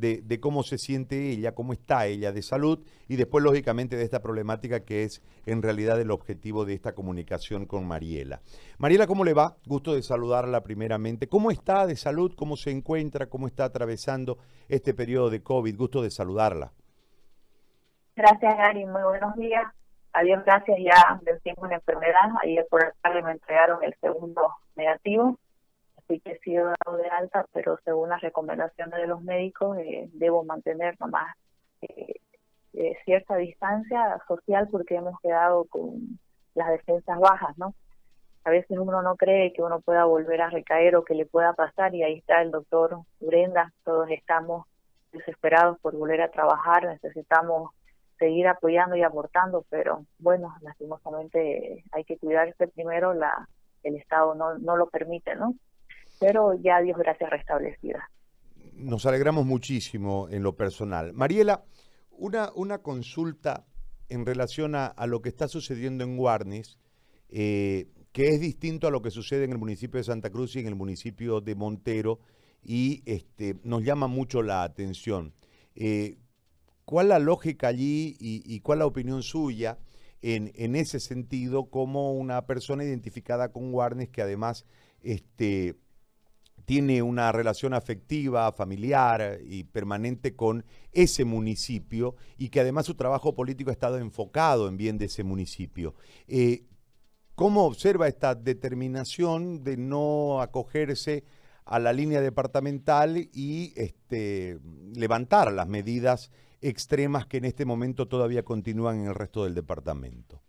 de, cómo se siente ella, cómo está ella de salud y después, lógicamente, de esta problemática que es en realidad el objetivo de esta comunicación con Mariela. Mariela, ¿cómo le va? Gusto de saludarla primeramente. ¿Cómo está de salud? ¿Cómo se encuentra? ¿Cómo está atravesando este periodo de COVID? Gusto de saludarla. Gracias, Gary. Muy buenos días. Adiós, gracias ya del tiempo de enfermedad. Ayer por la tarde me entregaron el segundo negativo sí que he sido dado de alta, pero según las recomendaciones de los médicos eh, debo mantener nomás eh, eh, cierta distancia social porque hemos quedado con las defensas bajas, ¿no? A veces uno no cree que uno pueda volver a recaer o que le pueda pasar y ahí está el doctor Brenda, todos estamos desesperados por volver a trabajar, necesitamos seguir apoyando y aportando, pero bueno, lastimosamente hay que cuidarse primero, la el Estado no, no lo permite, ¿no? Pero ya Dios gracias restablecida. Nos alegramos muchísimo en lo personal. Mariela, una, una consulta en relación a, lo que está sucediendo en Guarnes, eh, que es distinto a lo que sucede en el municipio de Santa Cruz y en el municipio de Montero, y este, nos llama mucho la atención. Eh, ¿Cuál la lógica allí y, y, cuál la opinión suya en, en ese sentido como una persona identificada con Guarnes que además este, tiene una relación afectiva, familiar y permanente con ese municipio y que además su trabajo político ha estado enfocado en bien de ese municipio. Eh, ¿Cómo observa esta determinación de no acogerse a la línea departamental y este, levantar las medidas extremas que en este momento todavía continúan en el resto del departamento?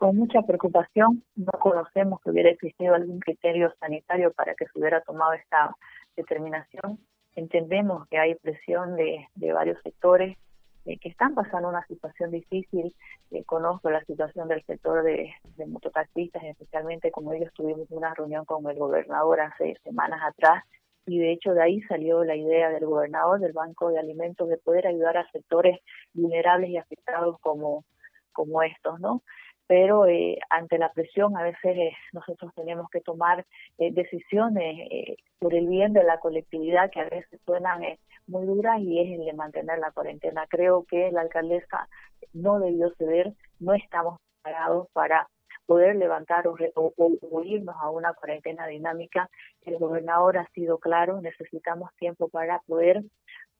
Con mucha preocupación. No conocemos que hubiera existido algún criterio sanitario para que se hubiera tomado esta determinación. Entendemos que hay presión de, varios sectores eh, que están pasando una situación difícil. Eh, conozco la situación del sector de, de mototaxistas, especialmente como ellos tuvimos una reunión con el gobernador hace semanas atrás y de hecho de ahí salió la idea del gobernador del Banco de Alimentos de poder ayudar a sectores vulnerables y afectados como como estos, ¿no? Pero eh, ante la presión a veces eh, nosotros tenemos que tomar eh, decisiones por el bien de la colectividad que a veces suenan muy duras y es el de mantener la cuarentena. Creo que la alcaldesa no debió ceder, no estamos preparados para poder levantar o, o, irnos a una cuarentena dinámica. El gobernador ha sido claro, necesitamos tiempo para poder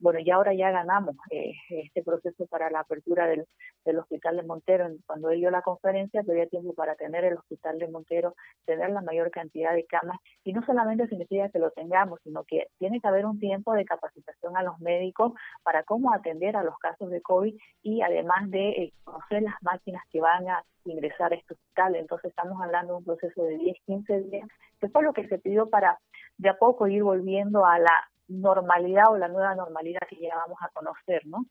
bueno, ya ahora ya ganamos eh, este proceso para la apertura del, hospital de Montero. Cuando él dio la conferencia, había tiempo para tener el hospital de Montero, tener la mayor cantidad de camas. Y no solamente significa que lo tengamos, sino que tiene que haber un tiempo de capacitación a los médicos para cómo atender a los casos de COVID y además de eh, conocer las máquinas que van a ingresar a este hospital. Entonces estamos hablando de un proceso de 10, 15 días, que fue lo que se pidió para de a poco ir volviendo a la normalidad o la nueva normalidad que ya vamos a conocer, ¿no?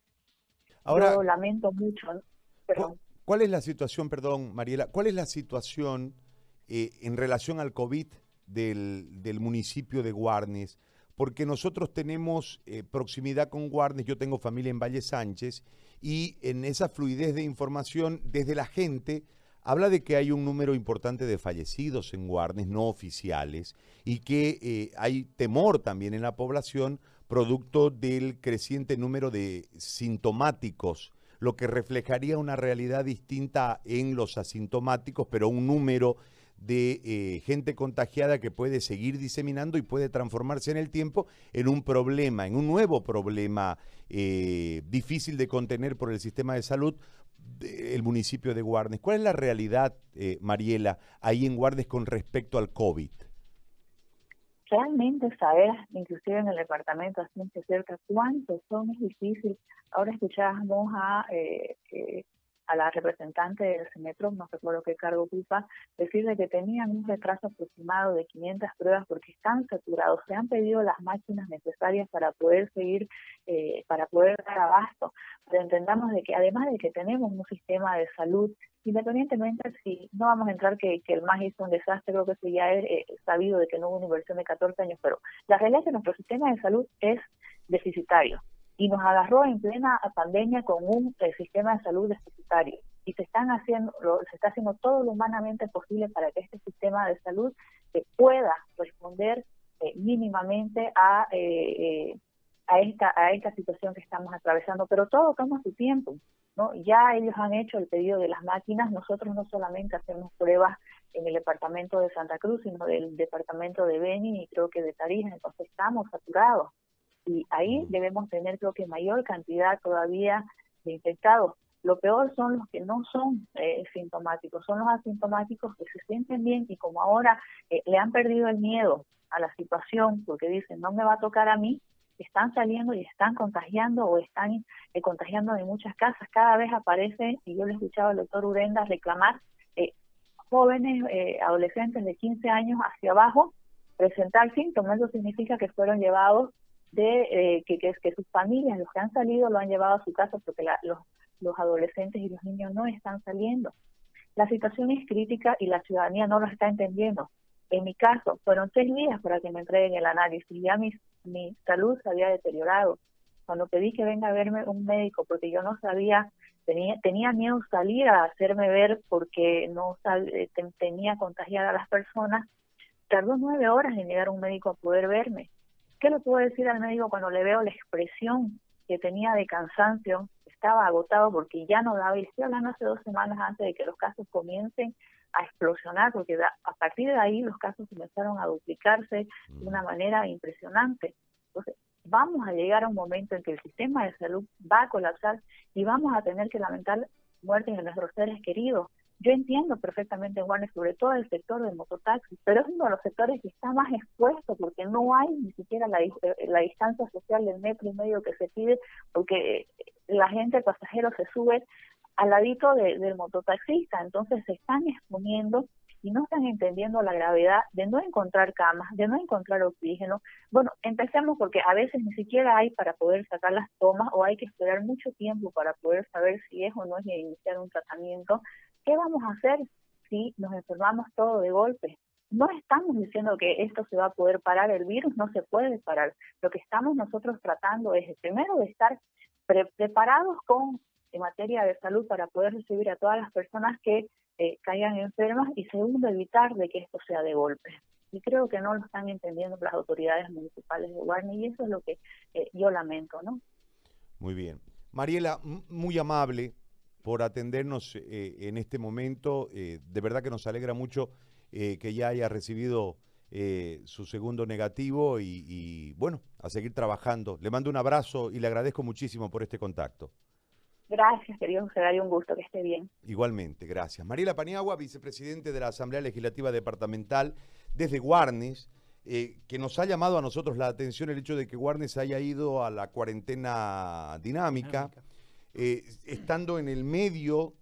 Ahora, Yo lamento mucho. ¿Cuál es la situación, perdón, Mariela, cuál es la situación eh, en relación al COVID del, del, municipio de Guarnes? Porque nosotros tenemos eh, proximidad con Guarnes, yo tengo familia en Valle Sánchez, y en esa fluidez de información desde la gente habla de que hay un número importante de fallecidos en Guarnes no oficiales y que eh, hay temor también en la población producto del creciente número de sintomáticos, lo que reflejaría una realidad distinta en los asintomáticos, pero un número de eh, gente contagiada que puede seguir diseminando y puede transformarse en el tiempo en un problema, en un nuevo problema eh, difícil de contener por el sistema de salud, el municipio de Guarnes. ¿Cuál es la realidad, eh, Mariela, ahí en Guarnes con respecto al COVID? Realmente saber, inclusive en el departamento, así cerca, cuántos son es difícil. Ahora escuchábamos a eh, eh a la representante del CEMETRO, no recuerdo qué cargo ocupa, decirle que tenían un retraso aproximado de 500 pruebas porque están saturados. Se han pedido las máquinas necesarias para poder seguir, eh, para poder dar abasto. Pero entendamos de que además de que tenemos un sistema de salud, independientemente si no vamos a entrar que, el MAS hizo un desastre, creo que eso ya es eh, sabido de que no hubo una inversión de 14 años, pero la realidad es que nuestro sistema de salud es deficitario y nos agarró en plena pandemia con un eh, sistema de salud deficitario y se están haciendo se está haciendo todo lo humanamente posible para que este sistema de salud pueda responder eh, mínimamente a, eh, a esta, a esta situación que estamos atravesando, pero todo toma su tiempo. ¿no? Ya ellos han hecho el pedido de las máquinas, nosotros no solamente hacemos pruebas en el departamento de Santa Cruz, sino del departamento de Beni y creo que de Tarija, entonces estamos saturados. Y ahí debemos tener creo que mayor cantidad todavía de infectados. Lo peor son los que no son eh, sintomáticos, son los asintomáticos que se sienten bien y como ahora eh, le han perdido el miedo a la situación porque dicen no me va a tocar a mí, están saliendo y están contagiando o están eh, contagiando en muchas casas. Cada vez aparece, y yo le escuchaba al doctor Urenda reclamar, eh, jóvenes, eh, adolescentes de 15 años hacia abajo, presentar síntomas. Eso significa que fueron llevados de que, que, que, sus familias, los que han salido, lo han llevado a su casa porque los, los adolescentes y los niños no están saliendo. La situación es crítica y la ciudadanía no lo está entendiendo. En mi caso, fueron seis días para que me entreguen el análisis. Ya mi, mi salud se había deteriorado. Cuando pedí que venga a verme un médico, porque yo no sabía, tenía, tenía miedo salir a hacerme ver porque no eh, tenía contagiada a las personas, tardó nueve horas en llegar un médico a poder verme. ¿Qué le puedo decir al médico cuando le veo la expresión que tenía de cansancio? Estaba agotado porque ya no daba, y estoy hablando hace dos semanas antes de que los casos comiencen a explosionar, porque a partir de ahí los casos comenzaron a duplicarse de una mm. manera impresionante. Entonces, vamos a llegar a un momento en que el sistema de salud va a colapsar y vamos a tener que lamentar muertes de nuestros seres queridos. Yo entiendo perfectamente, Juan, sobre todo el sector del mototaxi, pero es uno de los sectores que está más expuesto porque no hay ni siquiera la, eh, la distancia social del metro y medio que se pide, porque la gente, pasajero, se sube al ladito del mototaxista, entonces se están exponiendo y no están entendiendo la gravedad de no encontrar camas, de no encontrar oxígeno. Bueno, empecemos porque a veces ni siquiera hay para poder sacar las tomas o hay que esperar mucho tiempo para poder saber si es o no es iniciar un tratamiento. ¿Qué vamos a hacer si nos enfermamos todo de golpe? No estamos diciendo que esto se va a poder parar, el virus no se puede parar. Lo que estamos nosotros tratando es primero de estar preparados con en materia de salud para poder recibir a todas las personas que eh, caigan enfermas y segundo, evitar de que esto sea de golpe. Y creo que no lo están entendiendo las autoridades municipales de Guarni y eso es lo que eh, yo lamento, ¿no? Muy bien. Mariela, muy amable por atendernos eh, en este momento. de verdad que nos alegra mucho que ya haya recibido su segundo negativo y, y bueno, a seguir trabajando. Le mando un abrazo y le agradezco muchísimo por este contacto. Gracias, querido José Darío, un gusto, que esté bien. Igualmente, gracias. Mariela Paniagua, vicepresidente de la Asamblea Legislativa Departamental desde Guarnes, eh, que nos ha llamado a nosotros la atención el hecho de que Guarnes haya ido a la cuarentena dinámica, eh, estando en el medio